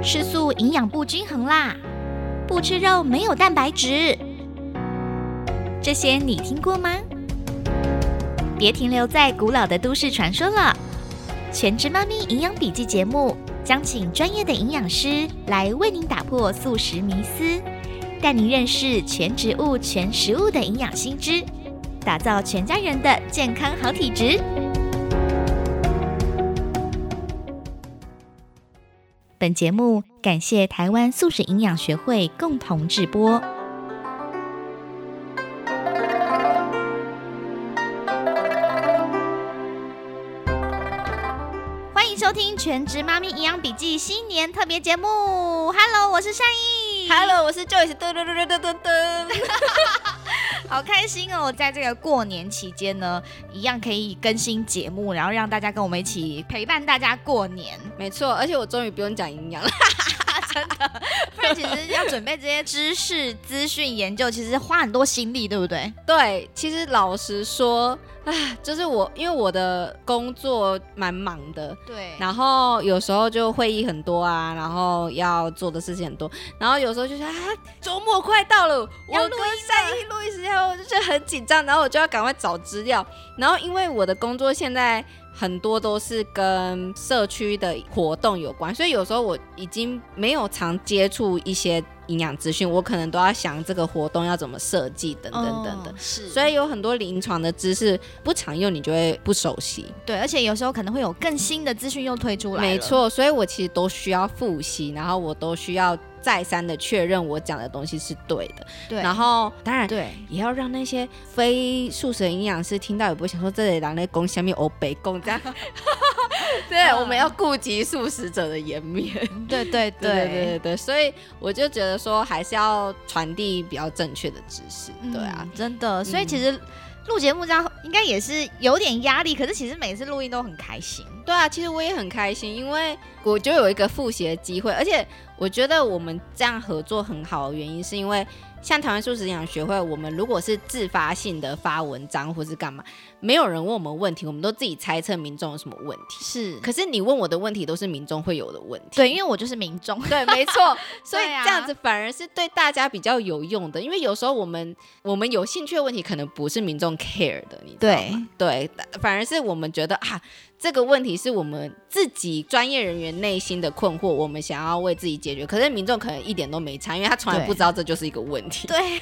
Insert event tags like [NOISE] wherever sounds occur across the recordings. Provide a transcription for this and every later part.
吃素营养不均衡啦，不吃肉没有蛋白质，这些你听过吗？别停留在古老的都市传说了，《全职妈咪营养笔记》节目将请专业的营养师来为您打破素食迷思，带您认识全植物、全食物的营养新知，打造全家人的健康好体质。本节目感谢台湾素食营养学会共同制播。欢迎收听《全职妈咪营养笔记》新年特别节目。Hello，我是善意。Hello，我是 Joyce，噔噔噔噔噔噔。[LAUGHS] 好开心哦！在这个过年期间呢，一样可以更新节目，然后让大家跟我们一起陪伴大家过年。没错，而且我终于不用讲营养了。[LAUGHS] 不然其实要准备这些知识、资讯、研究，其实花很多心力，对不对？对，其实老实说，啊，就是我因为我的工作蛮忙的，对然后有时候就会议很多啊，然后要做的事情很多，然后有时候就是啊，周末快到了，我跟要录音录音时间，我就觉得很紧张，然后我就要赶快找资料，然后因为我的工作现在。很多都是跟社区的活动有关，所以有时候我已经没有常接触一些营养资讯，我可能都要想这个活动要怎么设计等等等等。哦是，所以有很多临床的知识不常用，你就会不熟悉。对，而且有时候可能会有更新的资讯又推出来，没，错，所以我其实都需要复习，然后我都需要再三的确认我讲的东西是对的。对，然后当然对，也要让那些非素食营养师听到，也不会想说这里人在攻下面欧北攻这样。[LAUGHS] 对，嗯我们要顾及素食者的颜面。对对 [LAUGHS] 对对对所以我就觉得说，还是要传递比较正确的知识。对啊，嗯真的，所以嗯其实录节目这样应该也是有点压力，可是其实每次录音都很开心。对啊，其实我也很开心，因为我就有一个复习的机会，而且我觉得我们这样合作很好的原因，是因为像台湾素食营养学会，我们如果是自发性的发文章或是干嘛，没有人问我们问题，我们都自己猜测民众有什么问题。是，可是你问我的问题都是民众会有的问题。对，因为我就是民众。对，没错，所以这样子反而是对大家比较有用的，因为有时候我们我们有兴趣的问题可能不是民众 care 的，你知道吗？对，反而是我们觉得啊，这个问题是我们自己专业人员内心的困惑，我们想要为自己解决，可是民众可能一点都没差，因为他从来不知道这就是一个问题。[LAUGHS] 对，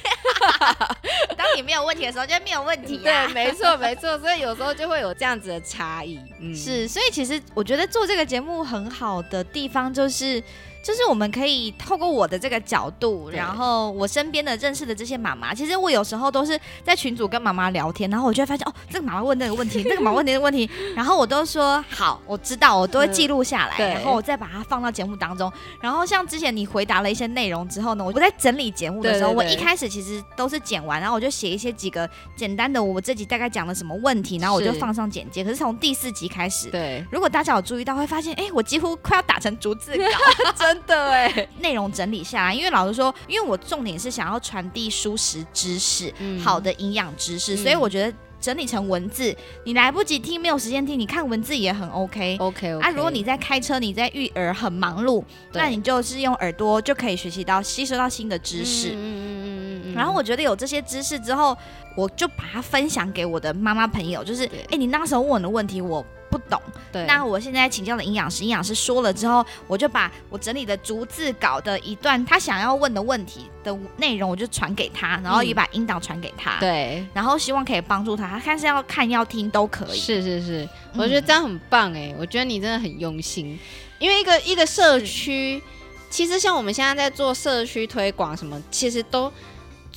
[LAUGHS] 当你没有问题的时候，就没有问题 [LAUGHS] 对，啊。没错，没错，所以有时候就会有这样子的差异。嗯，是，所以其实我觉得做这个节目很好的地方就是。就是我们可以透过我的这个角度，然后我身边的认识的这些妈妈，其实我有时候都是在群组跟妈妈聊天，然后我就会发现哦，这个妈妈问那个问题，[LAUGHS] 那个妈妈问那个问题，然后我都说好，我知道，我都会记录下来，嗯然后我再把它放到节目当中。然后像之前你回答了一些内容之后呢，我在整理节目的时候，对对对。我一开始其实都是剪完，然后我就写一些几个简单的我这集大概讲了什么问题，然后我就放上简介。可是从第四集开始，对，如果大家有注意到，会发现，哎、我几乎快要打成逐字稿，[LAUGHS] 真的哎，内容整理下来。因为老实说，因为我重点是想要传递舒适知识，嗯好的营养知识，嗯所以我觉得整理成文字，你来不及听，没有时间听，你看文字也很 OK。OK。啊，如果你在开车，你在育儿很忙碌，那你就是用耳朵就可以学习到、吸收到新的知识。嗯嗯嗯然后我觉得有这些知识之后，我就把它分享给我的妈妈朋友，就是，对哎、你那时候问我的问题我不懂，对，那我现在请教了营养师，营养师说了之后，我就把我整理的逐字稿的一段他想要问的问题的内容，我就传给他，然后也把音档传给他，，嗯对。然后希望可以帮助他，他看是要看要听都可以，是是是，嗯我觉得这样很棒哎、我觉得你真的很用心，因为一个一个社区，其实像我们现在在做社区推广什么，其实都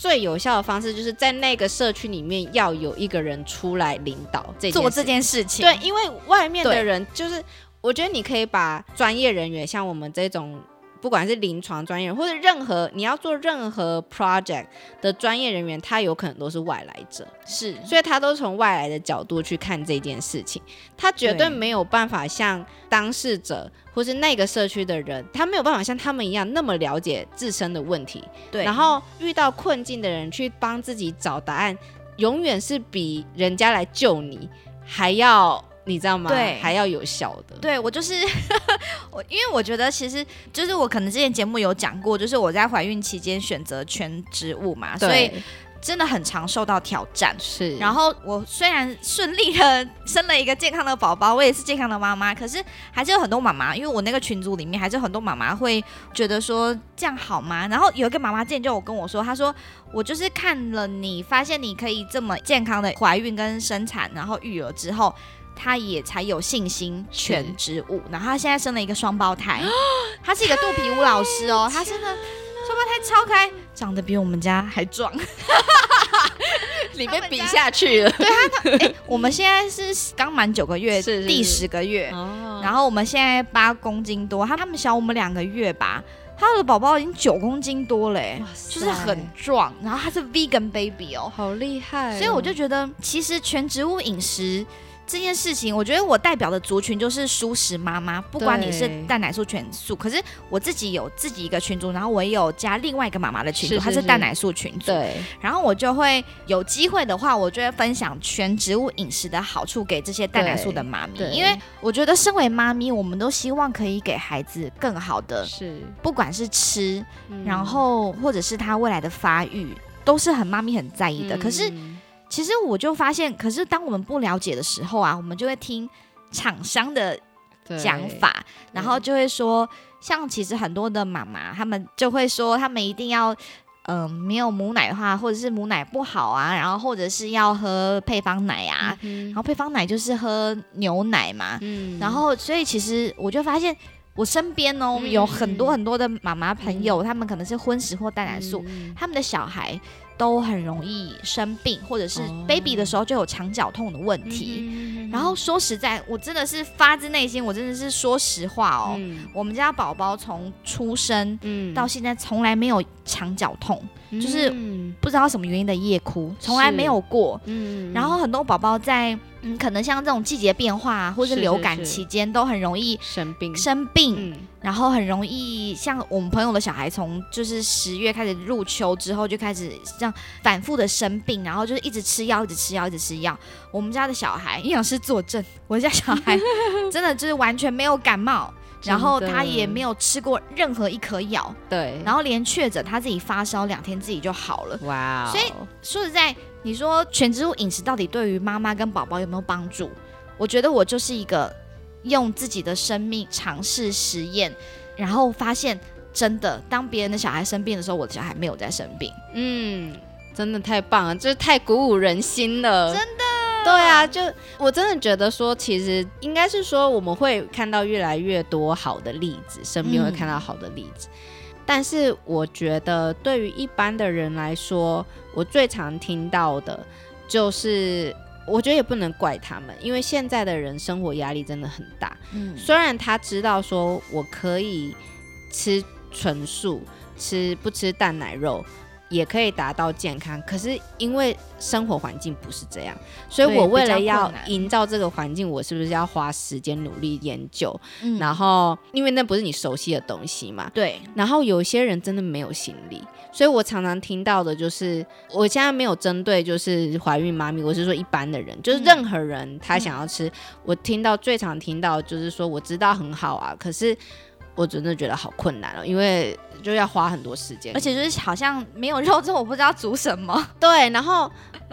最有效的方式就是在那个社区里面要有一个人出来领导这件做这件事情，对，因为外面的人就是，我觉得你可以把专业人员，像我们这种，不管是临床专业人，或者任何你要做任何 project 的专业人员，他有可能都是外来者，是，所以他都从外来的角度去看这件事情，他绝对对。没有办法像当事者或是那个社区的人，他没有办法像他们一样那么了解自身的问题，对，然后遇到困境的人去帮自己找答案，永远是比人家来救你还要。你你知道吗？对还要有效的。对我就是 [LAUGHS] 我，因为我觉得其实就是我可能之前节目有讲过，就是我在怀孕期间选择全植物嘛，所以，真的很常受到挑战。是，然后我虽然顺利的 [LAUGHS] 生了一个健康的宝宝，我也是健康的妈妈，可是还是有很多妈妈，因为我那个群组里面还是有很多妈妈会觉得说这样好吗？然后有一个妈妈之前就我跟我说，她说我就是看了你，发现你可以这么健康的怀孕跟生产，然后育儿之后。她也才有信心全植物，然后他现在生了一个双胞胎，[GASPS] 他是一个肚皮舞老师哦，他生了。双胞胎超可爱，长得比我们家还壮。[LAUGHS] 里面比下去了。[LAUGHS] 对他哎、我们现在是刚满九个月，第是是。是十个月，哦。然后我们现在八公斤多，他他们小我们两个月吧，他的宝宝已经九公斤多了、就是很壮，然后他是 vegan baby 哦，好厉害哦、所以我就觉得其实全植物饮食。这件事情，我觉得我代表的族群就是舒适妈妈，不管你是蛋奶素全素，可是我自己有自己一个群组，然后我也有加另外一个妈妈的群组，是是是她是蛋奶素群组，对。然后我就会有机会的话，我就会分享全植物饮食的好处给这些蛋奶素的妈咪，因为我觉得身为妈咪，我们都希望可以给孩子更好的，是，不管是吃，嗯。然后或者是他未来的发育，都是很妈咪很在意的。可是嗯其实我就发现，可是当我们不了解的时候啊，我们就会听厂商的讲法，然后就会说，像其实很多的妈妈，他们就会说，他们一定要。嗯、没有母奶的话，或者是母奶不好啊，然后或者是要喝配方奶啊，然嗯后配方奶就是喝牛奶嘛，嗯。然后所以其实我就发现，我身边哦、嗯有很多很多的妈妈朋友，他们可能是荤食或蛋奶素，嗯他们的小孩都很容易生病，或者是哦 baby 的时候就有肠绞痛的问题。嗯然后说实在，我真的是发自内心，我真的是说实话哦。嗯我们家宝宝从出生嗯到现在从来没有肠绞痛，就是嗯。不知道什么原因的夜哭，从来没有过。嗯。然后很多宝宝在嗯，可能像这种季节变化啊，或是是流感期间，都很容易生病。生病，嗯。然后很容易像我们朋友的小孩，从就是十月开始入秋之后就开始这样反复的生病，然后就是一直吃药，一直吃药，一直吃药。我们家的小孩，营养师作证，我家小孩 [LAUGHS] 真的就是完全没有感冒，然后他也没有吃过任何一颗药，对，然后连确诊他自己发烧两天自己就好了。哇哦，所以说实在，你说全植物饮食到底对于妈妈跟宝宝有没有帮助？我觉得我就是一个用自己的生命尝试实验，然后发现真的，当别人的小孩生病的时候，我的小孩没有在生病。嗯，真的太棒了，这太鼓舞人心了，真的。对啊，就我真的觉得说，其实应该是说，我们会看到越来越多好的例子，身边会看到好的例子。但是我觉得，对于一般的人来说，我最常听到的就是，我觉得也不能怪他们，因为现在的人生活压力真的很大。嗯，虽然他知道说我可以吃纯素，吃不吃蛋奶肉，也可以达到健康，可是因为生活环境不是这样，所以我为了要营造这个环境，我是不是要花时间努力研究？嗯。然后因为那不是你熟悉的东西嘛，对，然后有些人真的没有心力，所以我常常听到的就是，我现在没有针对就是怀孕妈咪，我是说一般的人，就是嗯任何人他想要吃，我听到最常听到就是说，我知道很好啊，可是我真的觉得好困难哦，因为就要花很多时间，而且就是好像没有肉之后，我不知道煮什么。[LAUGHS] 对，然后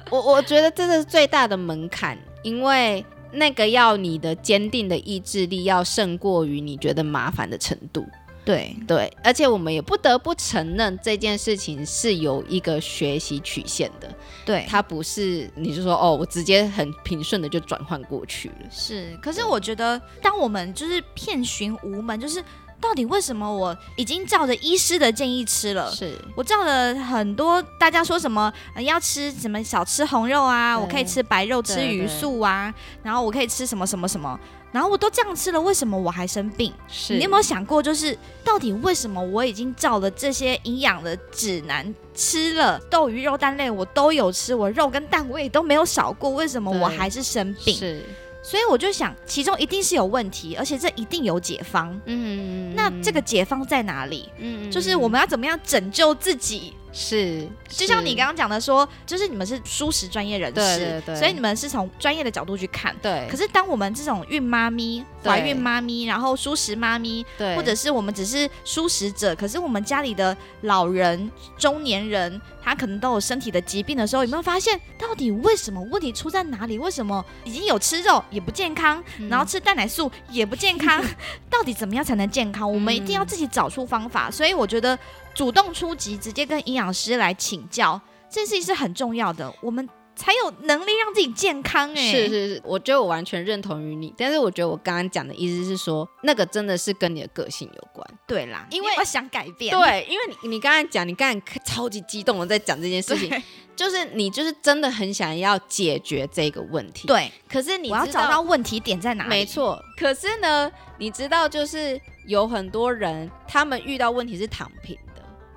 我我觉得这是最大的门槛，因为那个要你的坚定的意志力要胜过于你觉得麻烦的程度。对，对，而且我们也不得不承认这件事情是有一个学习曲线的，对，它不是你就说哦，我直接很平顺的就转换过去了。是，可是我觉得，当我们就是遍寻无门，就是到底为什么我已经照着医师的建议吃了，是，我照了很多大家说什么、呃要吃什么少吃红肉啊，我可以吃白肉，吃鱼素啊，然后我可以吃什么什么什么，然后我都这样吃了，为什么我还生病？是。你有没有想过，就是到底为什么我已经照了这些营养的指南吃了豆鱼肉蛋类，我都有吃，我肉跟蛋我也都没有少过，为什么我还是生病？是，所以我就想，其中一定是有问题，而且这一定有解方。嗯，那这个解方在哪里？嗯就是我们要怎么样拯救自己，是，就像你刚刚讲的说，就是你们是舒适专业人士，对对对所以你们是从专业的角度去看。对，可是当我们这种孕妈咪、怀孕妈咪，然后舒适妈咪，对，或者是我们只是舒适者，可是我们家里的老人、中年人，他可能都有身体的疾病的时候，有没有发现到底为什么问题出在哪里？为什么已经有吃肉也不健康，嗯然后吃蛋奶素也不健康？[LAUGHS] 到底怎么样才能健康？我们一定要自己找出方法。所以我觉得主动出击，直接跟营养师来请教，这件事情是很重要的，我们才有能力让自己健康、哎，是是是，我觉得我完全认同于你，但是我觉得我刚刚讲的意思是说，那个真的是跟你的个性有关。对啦，因为我想改变，对，因为你你刚才讲，你刚才超级激动的在讲这件事情，就是你就是真的很想要解决这个问题。，对，可是你我要找到问题点在哪里。没错，可是呢，你知道就是有很多人他们遇到问题是躺平的。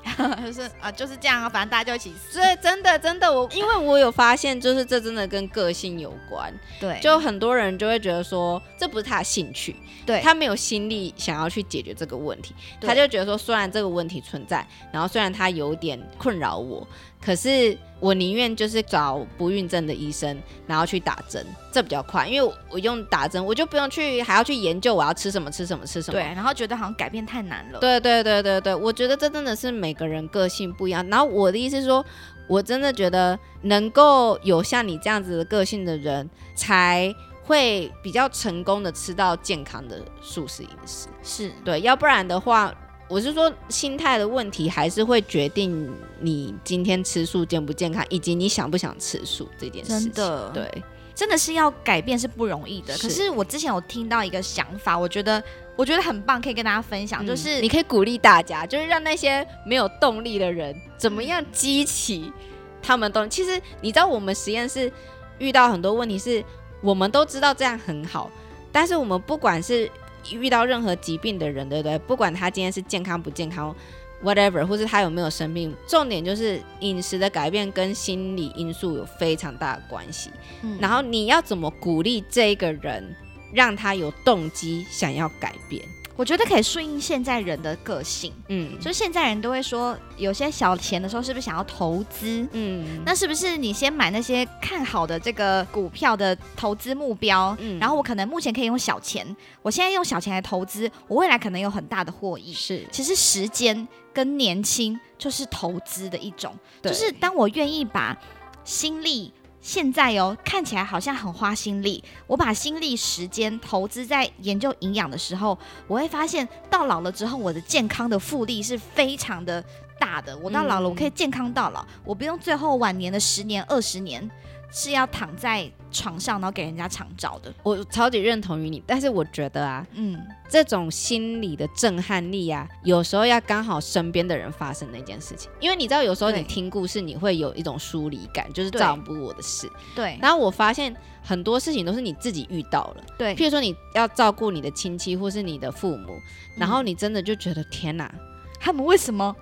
[LAUGHS] 就是啊，就是这样啊，反正大家就一起死。所以真的真的，我因为我有发现，就是这真的跟个性有关。对，就很多人就会觉得说，这不是他的兴趣，对他没有心力想要去解决这个问题，他就觉得说，虽然这个问题存在，然后虽然他有点困扰我，可是我宁愿就是找不孕症的医生，然后去打针，这比较快，因为我我用打针，我就不用去还要去研究我要吃什么吃什么吃什么。对，然后觉得好像改变太难了。对对对对对，我觉得这真的是每个人个性不一样。然后我的意思是说，我真的觉得能够有像你这样子的个性的人，才会比较成功的吃到健康的素食饮食。是，对，要不然的话，我是说心态的问题，还是会决定你今天吃素健不健康，以及你想不想吃素这件事情。真的对，真的是要改变是不容易的。是可是我之前有听到一个想法，我觉得我觉得很棒，可以跟大家分享，就嗯是你可以鼓励大家，就是让那些没有动力的人，怎么样激起他们动力。其实你知道，我们实验室遇到很多问题是，我们都知道这样很好，但是我们不管是遇到任何疾病的人，对不对？不管他今天是健康不健康。whatever，或是他有没有生病，重点就是饮食的改变跟心理因素有非常大的关系。嗯然后你要怎么鼓励这个人，让他有动机想要改变？我觉得可以顺应现在人的个性，嗯，就是现在人都会说，有些小钱的时候是不是想要投资？嗯，那是不是你先买那些看好的这个股票的投资目标，嗯然后我可能目前可以用小钱，我现在用小钱来投资，我未来可能有很大的获益。是其实时间跟年轻就是投资的一种，对就是当我愿意把心力。现在哦，看起来好像很花心力。我把心力、时间投资在研究营养的时候，我会发现到老了之后，我的健康的复利是非常的大的。我到老了，我可以健康到老，我不用最后晚年的十年、二十年是要躺在床上，然后给人家长照的。我超级认同于你，但是我觉得啊，嗯，这种心理的震撼力啊，有时候要刚好身边的人发生那件事情，因为你知道，有时候你听故事，你会有一种疏离感，就是对。这样不我的事。对。然后我发现很多事情都是你自己遇到了，对。譬如说你要照顾你的亲戚或是你的父母，然后你真的就觉得天哪，他们为什么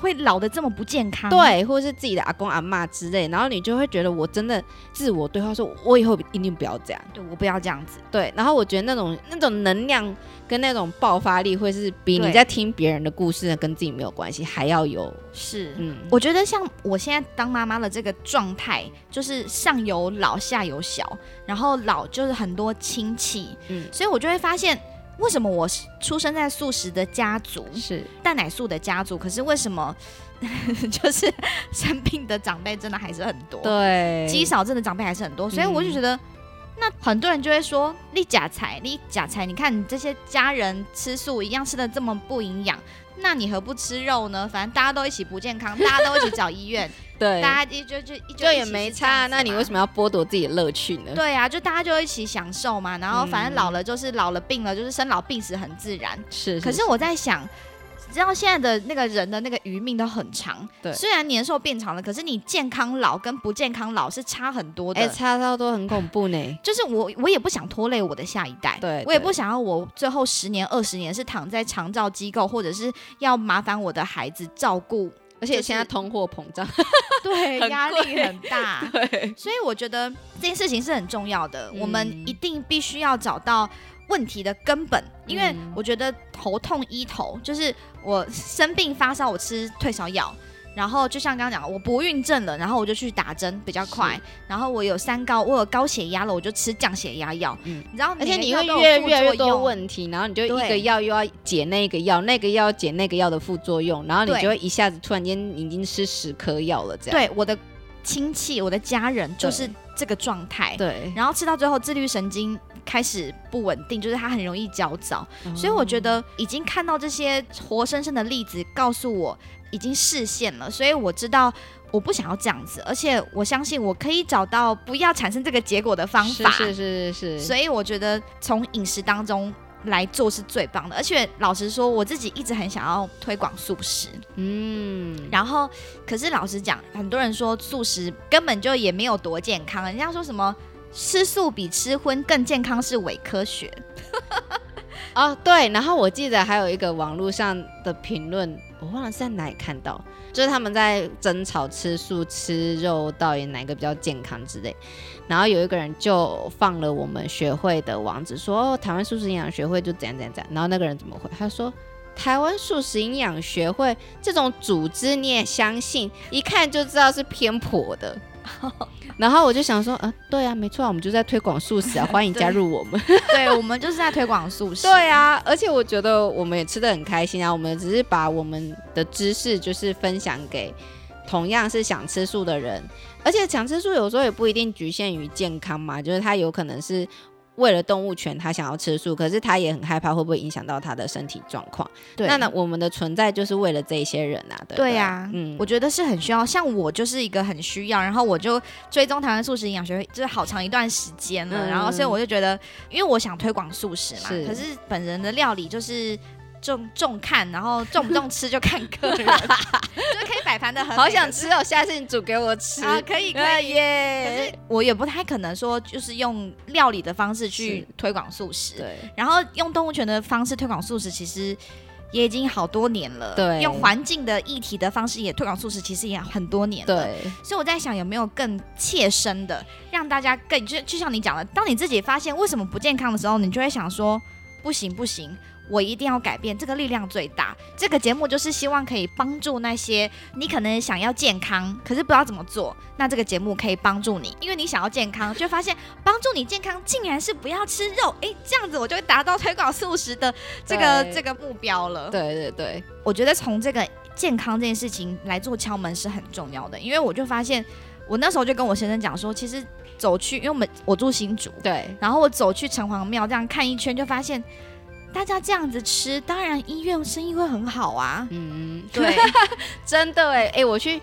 会老得这么不健康？对，或者是自己的阿公阿嬷之类，然后你就会觉得我真的自我对话说，我以后一定不要这样。对，我不要这样子。对，然后我觉得那种那种能量跟那种爆发力，会是比你在听别人的故事跟自己没有关系还要有，是，嗯，我觉得像我现在当妈妈的这个状态，就是上有老下有小，然后老就是很多亲戚，嗯所以我就会发现，为什么我出生在素食的家族，是蛋奶素的家族，可是为什么 [LAUGHS] 就是生病的长辈真的还是很多？对，肌少症的长辈还是很多，所以我就觉得。那很多人就会说立假财，立假财，你看你这些家人吃素一样吃的这么不营养，那你何不吃肉呢？反正大家都一起不健康，大家都一起找医院，[LAUGHS] 对，大家就就就也没差，那你为什么？要剥夺自己的乐趣呢？对啊，就大家就一起享受嘛，然后反正嗯老了就是老了病了，就是生老病死很自然。是，可是我在想，知道现在的那个人的那个余命都很长，对虽然年寿变长了，可是你健康老跟不健康老是差很多的。哎，差到都很恐怖呢。[LAUGHS] 就是我，我也不想拖累我的下一代，对对我也不想要我最后十年、二十年是躺在长照机构，或者是要麻烦我的孩子照顾，而且现在通货膨胀，[LAUGHS] 对很压力很大。[LAUGHS] 对，所以我觉得这件事情是很重要的，嗯我们一定必须要找到问题的根本，因为嗯我觉得头痛医头，就是我生病发烧，我吃退烧药。然然后就像刚刚讲，我不孕症了，然后我就去打针比较快。然后我有三高，我有高血压了，我就吃降血压药。嗯你知道，而且你会越越来越多问题，然后你就一个药又要解那个药，那个药解那个药的副作用，然后你就会一下子突然间已经吃十颗药了，这样。对我的亲戚、我的家人就是这个状态。对，然后吃到最后，自律神经开始不稳定，就是他很容易焦躁。所以我觉得已经看到这些活生生的例子，告诉我已经视线了，所以我知道我不想要这样子，而且我相信我可以找到不要产生这个结果的方法。是是是是是，所以我觉得从饮食当中来做是最棒的。而且老实说，我自己一直很想要推广素食，嗯，然后可是老实讲，很多人说素食根本就也没有多健康，人家说什么。吃素比吃荤更健康是伪科学，[LAUGHS] 哦对，然后我记得还有一个网络上的评论，我忘了是在哪里看到，就是他们在争吵吃素吃肉到底哪个比较健康之类。然后有一个人就放了我们学会的网址，说、哦、台湾素食营养学会就怎样怎样怎样。然后那个人怎么回？他说。台湾素食营养学会这种组织你也相信，一看就知道是偏颇的。[LAUGHS] [LAUGHS] 然后我就想说，呃，对啊，没错啊，我们就在推广素食啊，[LAUGHS] 欢迎加入我们。[LAUGHS] 对我们就是在推广素食。对啊，而且我觉得我们也吃的很开心啊，我们只是把我们的知识就是分享给同样是想吃素的人，而且想吃素有时候也不一定局限于健康嘛，就是它有可能是。为了动物权，他想要吃素，可是他也很害怕会不会影响到他的身体状况。对，那呢，我们的存在就是为了这一些人啊，对不对对呀、嗯，我觉得是很需要。像我就是一个很需要，然后我就追踪台湾素食营养学会，就是好长一段时间了。嗯然后所以我就觉得，因为我想推广素食嘛，是可是本人的料理就是重重看，然后重不重吃就看个 [LAUGHS] 人，就可以摆盘的很好想吃哦，下次你煮给我吃。啊，可以可啊以。可耶！是我也不太可能说，就是用料理的方式去推广素食，对，然后用动物权的方式推广素食，其实也已经好多年了。对用环境的议题的方式也推广素食，其实也很多年了。对，所以我在想，有没有更切身的，让大家更就就像你讲的，当你自己发现为什么不健康的时候，你就会想说，不行不行。我一定要改变，这个力量最大。这个节目就是希望可以帮助那些你可能想要健康，可是不知道怎么做。那这个节目可以帮助你，因为你想要健康，就发现帮助你健康竟然是不要吃肉。诶，这样子我就会达到推广素食的这个这个目标了。对对对，我觉得从这个健康这件事情来做敲门是很重要的，因为我就发现，我那时候就跟我先生讲说，其实走去，因为我们我住新竹，对，然后我走去城隍庙这样看一圈，就发现大家这样子吃，当然医院生意会很好啊。嗯，对，[LAUGHS] 真的哎哎，我去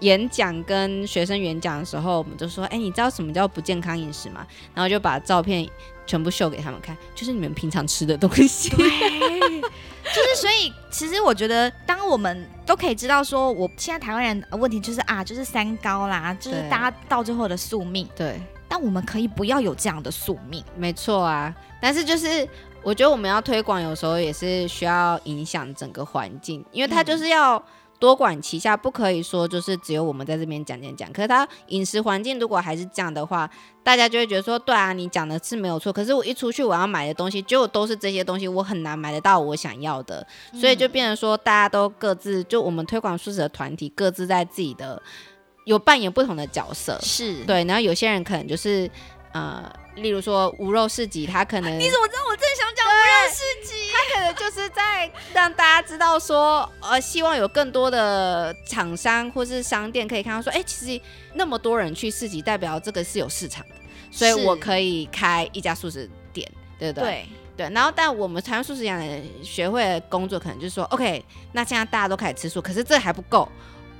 演讲跟学生演讲的时候，我们就说，哎，你知道什么叫不健康饮食吗？然后就把照片全部秀给他们看，就是你们平常吃的东西。就是所以，其实我觉得，当我们都可以知道说，我现在台湾人的问题就是啊，就是三高啦，就是大家到最后的宿命，对，但我们可以不要有这样的宿命。没错啊。但是就是我觉得我们要推广，有时候也是需要影响整个环境，因为它就是要。多管齐下，不可以说就是只有我们在这边讲讲讲。可是它饮食环境如果还是这样的话，大家就会觉得说，对啊，你讲的是没有错。可是我一出去我要买的东西，结果都是这些东西，我很难买得到我想要的。所以就变成说，大家都各自就我们推广素食的团体，各自在自己的有扮演不同的角色。是，对，然后有些人可能就是呃，例如说无肉市集，他可能你怎么知道我正想讲无肉市集？可能就是在让大家知道说，呃，希望有更多的厂商或是商店可以看到说，哎、其实那么多人去市集，代表这个是有市场的，所以我可以开一家素食店，对不对？对，对，然后但我们台湾素食营养学会的工作可能就是说，OK，那现在大家都开始吃素，可是这还不够，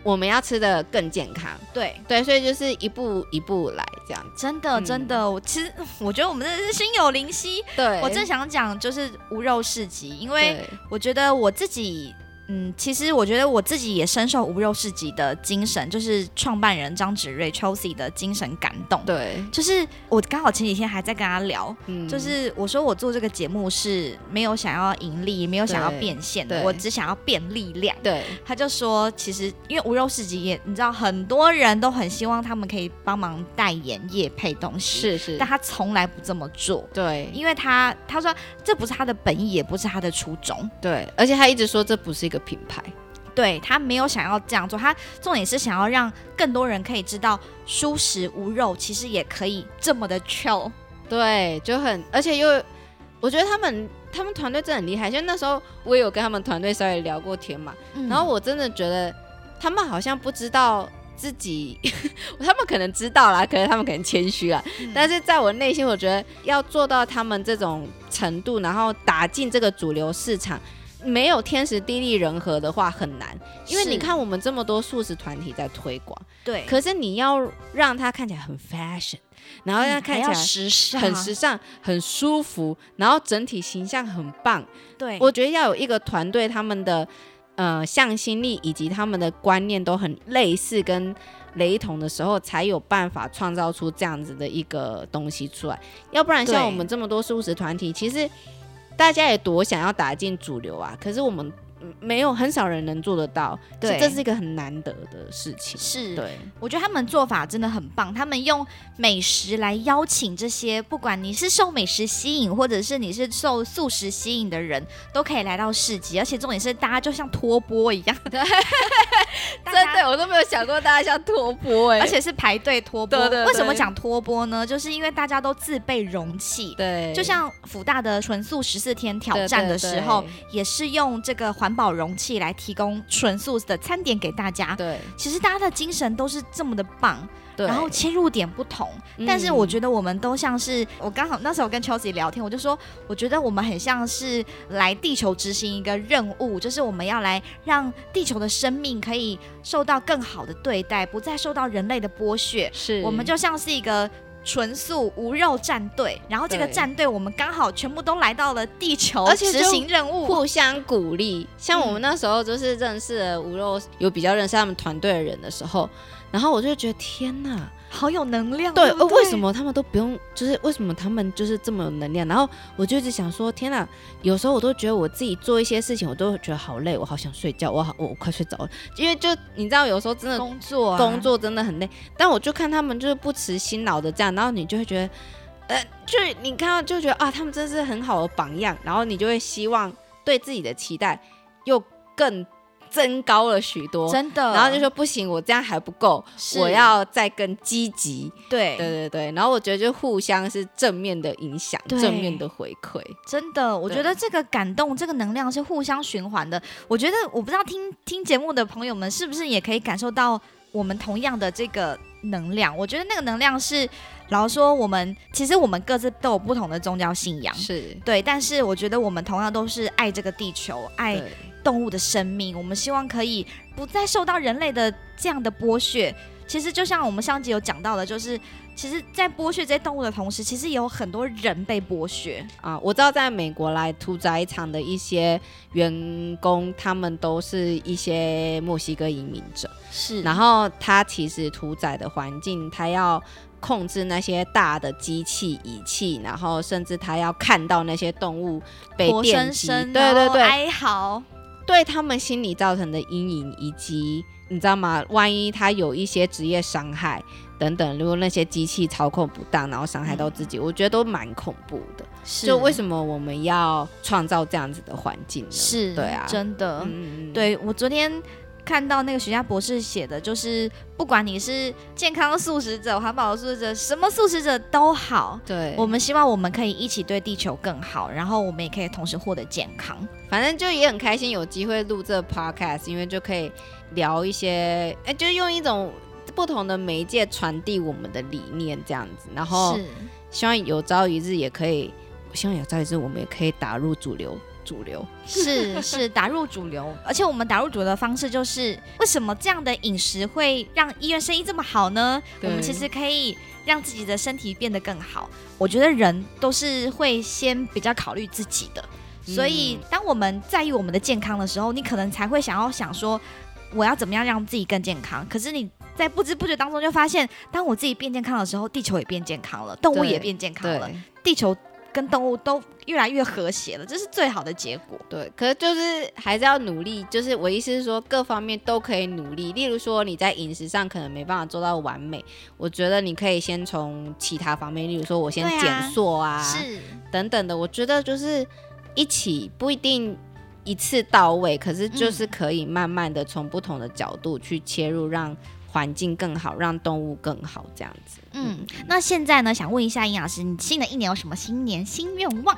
我们要吃的更健康，对，对，所以就是一步一步来这样。真的嗯真的，我其实 [LAUGHS] 我觉得我们真的是心有灵犀。对，我正想讲就是无肉市集，因为我觉得我自己。嗯，其实我觉得我自己也深受无肉市集的精神，就是创办人张芷睿 Chelsea 的精神感动。，对，就是我刚好前几天还在跟他聊，嗯就是我说我做这个节目是没有想要盈利，没有想要变现的，我只想要变力量。对他就说，其实因为无肉市集也，你知道很多人都很希望他们可以帮忙代言、业配东西，是是但，他从来不这么做，对因为他他说这不是他的本意，也不是他的初衷。对，而且他一直说这不是一个品牌，对他没有想要这样做，他重点是想要让更多人可以知道舒食无肉其实也可以这么的 chill。对，就很，而且又，我觉得他们他们团队真的很厉害。就那时候我也有跟他们团队稍微聊过天嘛，嗯然后我真的觉得他们好像不知道自己，[LAUGHS] 他们可能知道啦，可能他们可能谦虚啦，嗯但是在我内心，我觉得要做到他们这种程度，然后打进这个主流市场。没有天时地利人和的话很难，因为你看我们这么多素食团体在推广，对，可是你要让它看起来很 fashion，然后让它看起来时尚，很时尚、很舒服，然后整体形象很棒。对，我觉得要有一个团队，他们的呃向心力以及他们的观念都很类似跟雷同的时候，才有办法创造出这样子的一个东西出来。要不然像我们这么多素食团体，其实大家也多想要打进主流啊，可是我们。嗯没有很少人能做得到，对。这是一个很难得的事情。是。对，我觉得他们做法真的很棒，他们用美食来邀请这些，不管你是受美食吸引，或者是你是受素食吸引的人，都可以来到市集，而且重点是大家就像托钵一样，[LAUGHS] 对，真的，我都没有想过大家像托钵哎、而且是排队托钵。[LAUGHS] 对对对。为什么讲托钵呢？就是因为大家都自备容器。对，就像福大的纯素十四天挑战的时候，也是用这个环保容器来提供纯素的餐点给大家。对其实大家的精神都是这么的棒，对，然后切入点不同，但是我觉得得我们都像是我刚好那时候跟 Chelsea 聊天，我就说，我觉得我们很像是来地球执行一个任务，就是我们要来让地球的生命可以受到更好的对待，不再受到人类的剥削。是我们就像是一个。纯素无肉战队，然后这个战队我们刚好全部都来到了地球，执而且执行任务。互相鼓励。像我们嗯那时候就是认识了无肉，有比较认识他们团队的人的时候，然后我就觉得天哪，好有能量，对，为什么他们都不用？就是为什么他们就是这么有能量？然后我就一直想说，天哪！有时候我都觉得我自己做一些事情，我都觉得好累，我好想睡觉，我好我我快睡着了，因为就你知道，有时候真的 [LAUGHS] 工作、啊？工作真的很累，但我就看他们就是不辞辛劳的这样，然后你就会觉得，呃，就你看到就觉得啊，他们真是很好的榜样，然后你就会希望对自己的期待又更增高了许多，真的，然后就说不行，我这样还不够，我要再更积极，对。对对对，然后我觉得就互相是正面的影响，正面的回馈，真的，我觉得这个感动、这个能量是互相循环的。我觉得，我不知道听听节目的朋友们是不是也可以感受到我们同样的这个能量。我觉得那个能量是，老实说，我们其实我们各自都有不同的宗教信仰，是。对，但是我觉得我们同样都是爱这个地球，爱对动物的生命。我们希望可以不再受到人类的这样的剥削。其实就像我们上集有讲到的，就是其实，在剥削这些动物的同时，其实也有很多人被剥削。啊，我知道在美国来屠宰场的一些员工，他们都是一些墨西哥移民者。是然后他其实屠宰的环境，他要控制那些大的机器仪器，然后甚至他要看到那些动物被活电击，生生，对对对，哀嚎，对他们心理造成的阴影，以及你知道吗？万一他有一些职业伤害等等，如果那些机器操控不当，然后伤害到自己，我觉得都蛮恐怖的。是就为什么我们要创造这样子的环境呢？是，对啊真的，嗯，对我昨天看到那个徐家博士写的，就是不管你是健康素食者、环保素食者，什么素食者都好。对，我们希望我们可以一起对地球更好，然后我们也可以同时获得健康。反正就也很开心有机会录这 podcast，因为就可以聊一些，哎，就用一种不同的媒介传递我们的理念，这样子。然后，希望有朝一日也可以，希望有朝一日我们也可以打入主流，主流。是是打入主流，而且我们打入主流的方式就是，为什么这样的饮食会让医院生意这么好呢？我们其实可以让自己的身体变得更好。我觉得人都是会先比较考虑自己的，所以当我们在意我们的健康的时候，你可能才会想要想说，我要怎么样让自己更健康。可是你在不知不觉当中就发现，当我自己变健康的时候，地球也变健康了，动物也变健康了，地球跟动物都越来越和谐了，这是最好的结果。对，可是就是还是要努力，就是我意思是说，各方面都可以努力。例如说你在饮食上可能没办法做到完美，我觉得你可以先从其他方面，例如说我先减塑啊，是，等等的，我觉得就是一起不一定一次到位，可是就是可以慢慢的从不同的角度去切入，让环境更好，让动物更好，这样子。嗯，那现在呢，想问一下营养师，你新的一年有什么新年新愿望？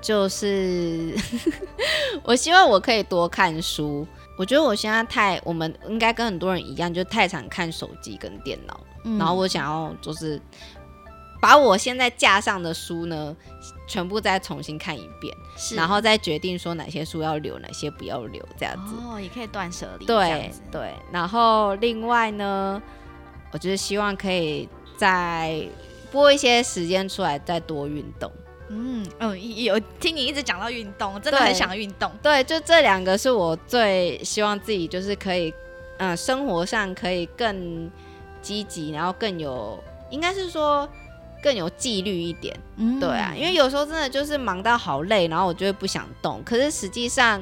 就是 [LAUGHS] 我希望我可以多看书。我觉得我现在太，我们应该跟很多人一样，就太常看手机跟电脑。嗯然后我想要就是把我现在架上的书呢，全部再重新看一遍，然后再决定说哪些书要留，哪些不要留，这样子。哦，也可以断舍离，对对，然后另外呢，我就是希望可以再拨一些时间出来，再多运动。嗯嗯，有听你一直讲到运动，真的很想运动。对，就这两个是我最希望自己就是可以，嗯、生活上可以更积极，然后更有，应该是说更有纪律一点。嗯对啊，因为有时候真的就是忙到好累，然后我就会不想动。可是实际上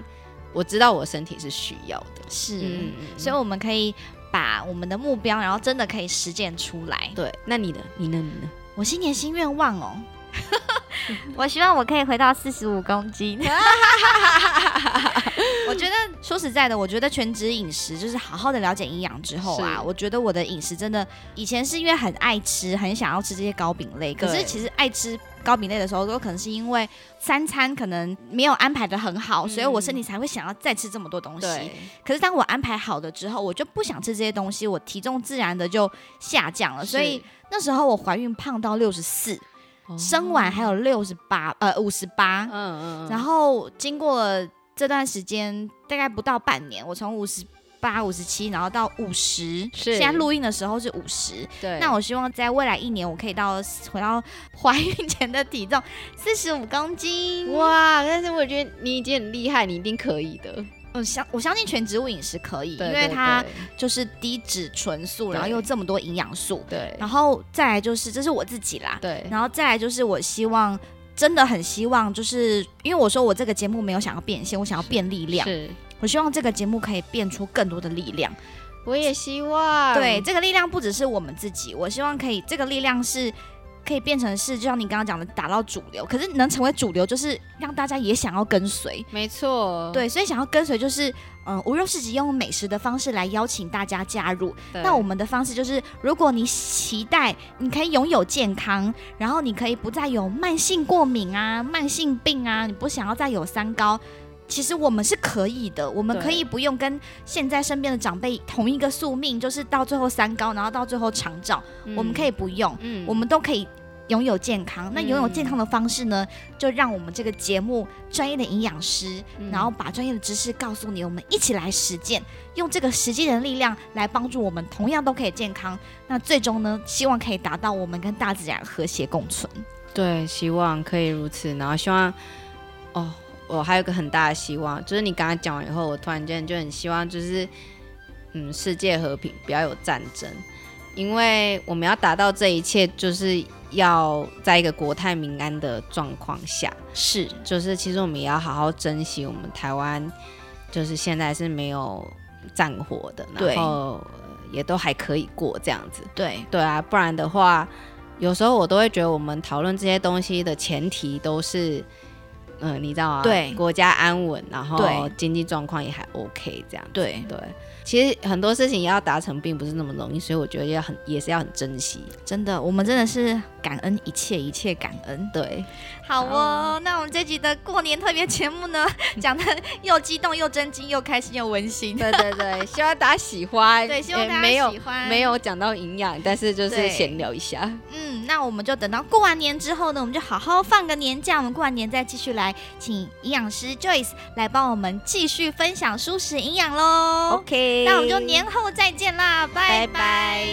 我知道我身体是需要的。是，嗯，所以我们可以把我们的目标，然后真的可以实践出来。对，那你呢？你呢？你呢？我新年新愿望哦，[LAUGHS] 我希望我可以回到四十五公斤。[LAUGHS] [LAUGHS] 我觉得说实在的，我觉得全职饮食就是好好的了解营养之后啊，我觉得我的饮食真的以前是因为很爱吃，很想要吃这些糕饼类，可是其实爱吃糕饼类的时候，都可能是因为三餐可能没有安排的很好，所以我身体才会想要再吃这么多东西。可是当我安排好了之后，我就不想吃这些东西，我体重自然的就下降了。所以那时候我怀孕胖到六十四，是生完还有六十八，呃五十八嗯，嗯嗯，然后经过这段时间，大概不到半年，我从五十八、五十七，然后到五十，是现在录音的时候是五十。对，那我希望在未来一年，我可以到回到怀孕前的体重四十五公斤。哇，但是我觉得你已经很厉害，你一定可以的。我相我相信全植物饮食可以，对，因为它就是低脂纯素，然后又这么多营养素。对然后再来就是，这是我自己啦。对然后再来就是，我希望真的很希望，就是因为我说我这个节目没有想要变现，我想要变力量。是，我希望这个节目可以变出更多的力量。我也希望对，这个力量不只是我们自己，我希望可以这个力量是可以变成是，就像你刚刚讲的，打到主流。可是能成为主流，就是让大家也想要跟随。没错，对，所以想要跟随就是，嗯，无肉市集用美食的方式来邀请大家加入。那我们的方式就是，如果你期待你可以拥有健康，然后你可以不再有慢性过敏啊、慢性病啊，你不想要再有三高。其实我们是可以的，我们可以不用跟现在身边的长辈同一个宿命，就是到最后三高，然后到最后长照，我们可以不用，嗯我们都可以拥有健康。那拥有健嗯康的方式呢，就让我们这个节目专业的营养师，嗯然后把专业的知识告诉你，我们一起来实践，用这个实际的力量来帮助我们，同样都可以健康。那最终呢，希望可以达到我们跟大自然和谐共存。对，希望可以如此，然后希望哦，我还有个很大的希望，就是你刚刚讲完以后，我突然间就很希望，就是嗯，世界和平，不要有战争，因为我们要达到这一切，就是要在一个国泰民安的状况下，是，就是其实我们也要好好珍惜我们台湾，就是现在是没有战火的，然后呃也都还可以过这样子。对，对啊，不然的话，有时候我都会觉得我们讨论这些东西的前提都是，嗯、你知道啊？对国家安稳，然后对经济状况也还 OK 这样子。对，对，其实很多事情要达成并不是那么容易，所以我觉得要很也是要很珍惜。真的，我们真的是感恩一切，一切感恩。对，好哦，那我们这集的过年特别节目呢，[LAUGHS] 讲的又激动又震惊又开心又温馨。对对对，[LAUGHS] 希望大家喜欢。对，希望大家喜欢。没有讲到营养，但是就是闲聊一下。嗯，那我们就等到过完年之后呢，我们就好好放个年假。我们过完年再继续来请营养师 Joyce 来帮我们继续分享舒适营养喽。OK，那我们就年后再见啦，拜拜拜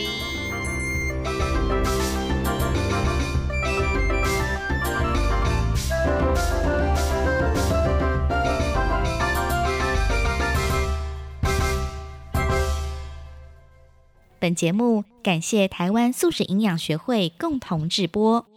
本节目感谢台湾素食营养学会共同制播。